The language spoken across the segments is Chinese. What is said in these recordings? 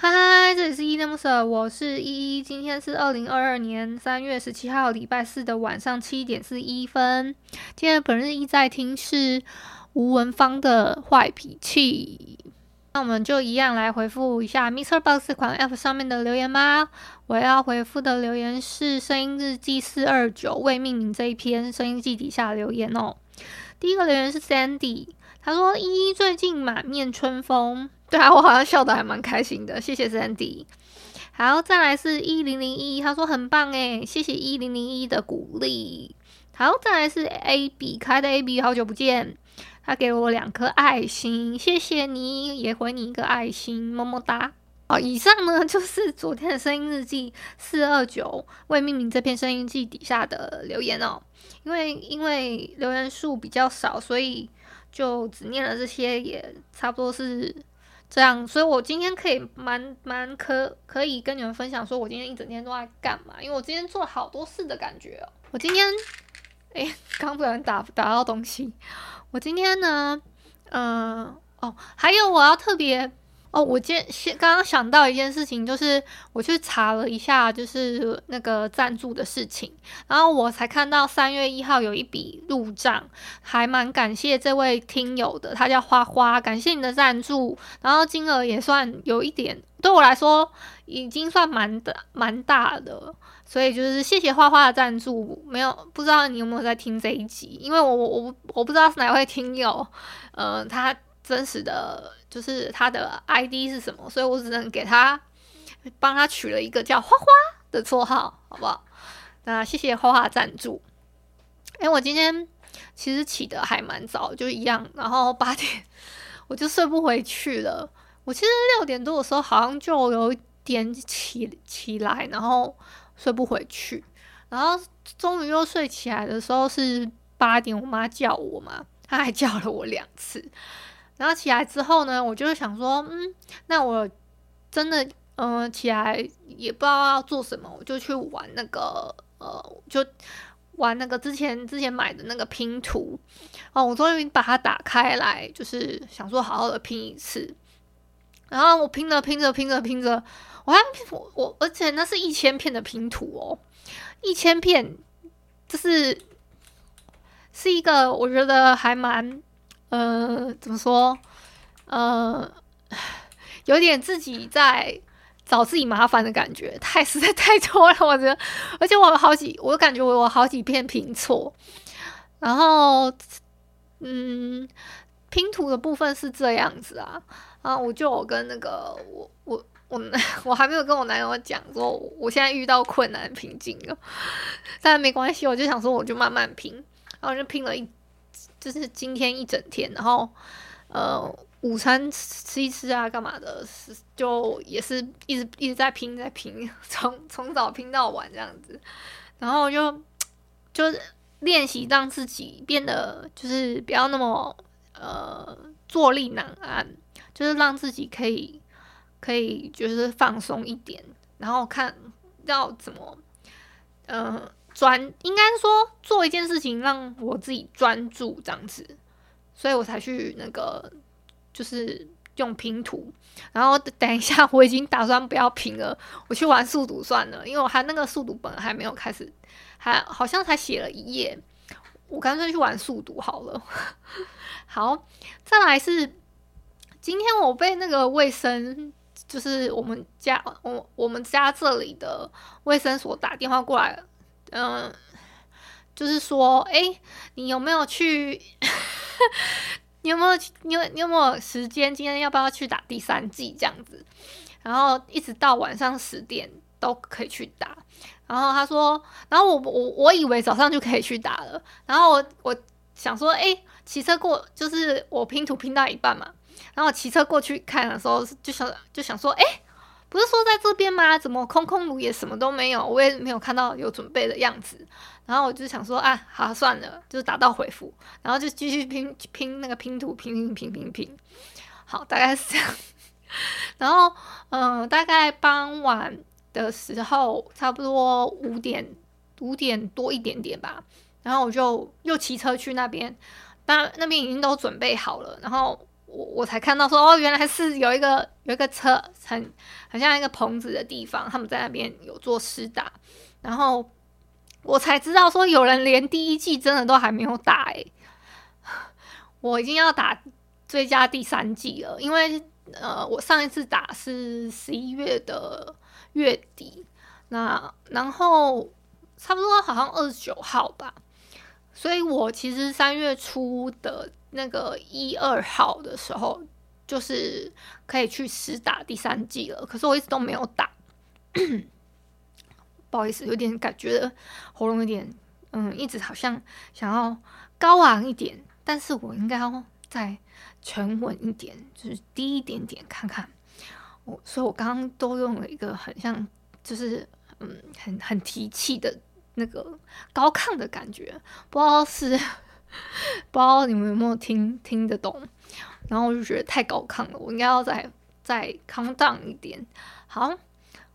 嗨，这里是依依恋不舍，我是依依。今天是二零二二年三月十七号礼拜四的晚上七点四一分。今天本日一在听是吴文芳的坏脾气。那我们就一样来回复一下 MixerBox 这款 App 上面的留言吧。我要回复的留言是声音日记四二九未命名这一篇声音日记底下留言哦。第一个留言是 Sandy，他说依依最近满面春风。对啊，我好像笑得还蛮开心的，谢谢 Sandy。好，再来是一零零一，他说很棒诶，谢谢一零零一的鼓励。好，再来是 A B 开的 A B，好久不见，他给了我两颗爱心，谢谢你，也回你一个爱心，么么哒。好，以上呢就是昨天的声音日记四二九未命名这篇声音日记底下的留言哦，因为因为留言数比较少，所以就只念了这些，也差不多是。这样，所以我今天可以蛮蛮可可以跟你们分享，说我今天一整天都在干嘛，因为我今天做了好多事的感觉哦。我今天，哎，刚不小心打打到东西。我今天呢，嗯、哦，还有我要特别。哦，我今天先刚刚想到一件事情，就是我去查了一下，就是那个赞助的事情，然后我才看到三月一号有一笔入账，还蛮感谢这位听友的，他叫花花，感谢你的赞助，然后金额也算有一点，对我来说已经算蛮的蛮大的，所以就是谢谢花花的赞助，没有不知道你有没有在听这一集，因为我我我我不知道是哪位听友，呃，他。真实的就是他的 ID 是什么，所以我只能给他帮他取了一个叫花花的绰号，好不好？那谢谢花花赞助。哎，我今天其实起得还蛮早，就一样，然后八点 我就睡不回去了。我其实六点多的时候好像就有一点起起来，然后睡不回去，然后终于又睡起来的时候是八点，我妈叫我嘛，她还叫了我两次。然后起来之后呢，我就是想说，嗯，那我真的，嗯、起来也不知道要做什么，我就去玩那个，呃，就玩那个之前之前买的那个拼图，哦，我终于把它打开来，就是想说好好的拼一次。然后我拼着拼着拼着拼着，我还我我，而且那是一千片的拼图哦，一千片，就是是一个我觉得还蛮。呃，怎么说？呃，有点自己在找自己麻烦的感觉，太 实在太多了，我觉得。而且我有好几，我感觉我有好几片拼错。然后，嗯，拼图的部分是这样子啊。啊我就有跟那个我我我 我还没有跟我男友讲说，我现在遇到困难瓶颈了。但没关系，我就想说，我就慢慢拼，然后就拼了一。就是今天一整天，然后呃，午餐吃一吃啊，干嘛的？是就也是一直一直在拼，在拼，从从早拼到晚这样子，然后就就是练习让自己变得就是不要那么呃坐立难安，就是让自己可以可以就是放松一点，然后看要怎么嗯。专应该说做一件事情让我自己专注这样子，所以我才去那个就是用拼图。然后等一下我已经打算不要拼了，我去玩速读算了，因为我还那个速读本还没有开始，还好像才写了一页，我干脆去玩速读好了。好，再来是今天我被那个卫生，就是我们家我我们家这里的卫生所打电话过来嗯，就是说，哎、你有没有去？你有没有？你有你有没有时间？今天要不要去打第三季这样子？然后一直到晚上十点都可以去打。然后他说，然后我我我以为早上就可以去打了。然后我我想说，哎，骑车过就是我拼图拼到一半嘛，然后骑车过去看的时候，就想就想说，哎，不是说在这边吗？怎么空空如也，什么都没有，我也没有看到有准备的样子。然后我就想说，啊，好算了，就打道回府，然后就继续拼拼那个拼图，拼拼拼拼拼。好，大概是这样。然后，嗯、大概傍晚。的时候，差不多五点五点多一点点吧，然后我就又骑车去那边，那那边已经都准备好了，然后我我才看到说哦，原来是有一个有一个车很很像一个棚子的地方，他们在那边有做试打，然后我才知道说有人连第一季真的都还没有打诶，我已经要打追加第三季了，因为呃，我上一次打是十一月的。月底，那然后差不多好像二十九号吧，所以我其实三月初的那个一二号的时候，就是可以去试打第三季了。可是我一直都没有打，不好意思，有点感觉喉咙有点，嗯，一直好像想要高昂一点，但是我应该要再沉稳一点，就是低一点点看看。我所以，我刚刚都用了一个很像，就是嗯，很很提气的那个高亢的感觉，不知道是不知道你们有没有听听得懂？然后我就觉得太高亢了，我应该要再再 calm down 一点。好，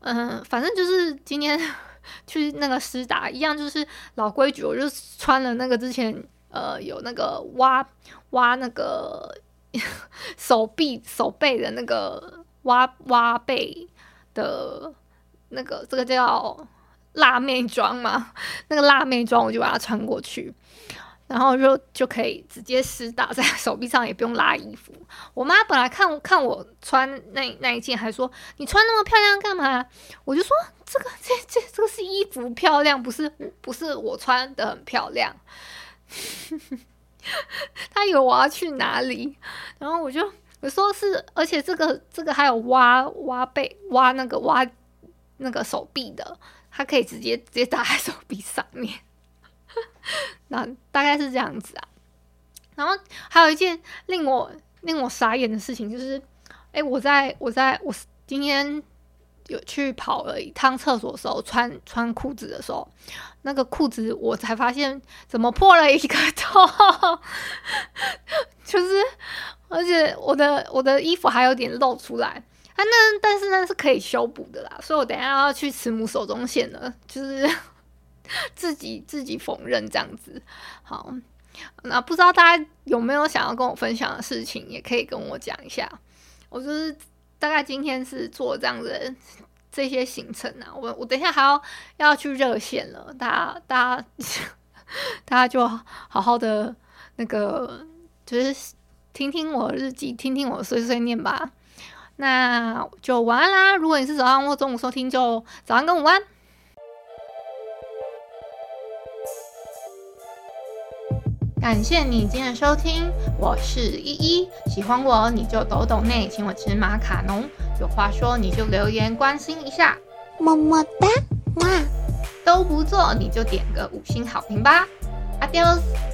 嗯、反正就是今天 去那个师大一样，就是老规矩，我就穿了那个之前呃有那个挖挖那个 手臂手背的那个。挖挖背的那个，这个叫辣妹装嘛？那个辣妹装，我就把它穿过去，然后就就可以直接湿打在手臂上，也不用拉衣服。我妈本来看看我穿那那一件，还说你穿那么漂亮干嘛？我就说这个这这这个是衣服漂亮，不是不是我穿的很漂亮。她以为我要去哪里，然后我就。我说是，而且这个这个还有挖挖背挖那个挖那个手臂的，它可以直接直接打在手臂上面。那大概是这样子啊。然后还有一件令我令我傻眼的事情，就是，哎，我在我在我今天有去跑了一趟厕所的时候，穿穿裤子的时候，那个裤子我才发现怎么破了一个洞，就是。而且我的我的衣服还有点露出来，啊，那但是那是可以修补的啦，所以我等下要去慈母手中线了，就是 自己自己缝纫这样子。好，那不知道大家有没有想要跟我分享的事情，也可以跟我讲一下。我就是大概今天是做这样的这些行程啊，我我等一下还要要去热线了，大家大家 大家就好好的那个就是。听听我日记，听听我碎碎念吧。那就晚安啦！如果你是早上或中午收听，就早安跟午安。感谢你今天的收听，我是依依。喜欢我你就抖抖内，请我吃马卡龙。有话说你就留言关心一下，么么哒，哇！都不做你就点个五星好评吧。Adios。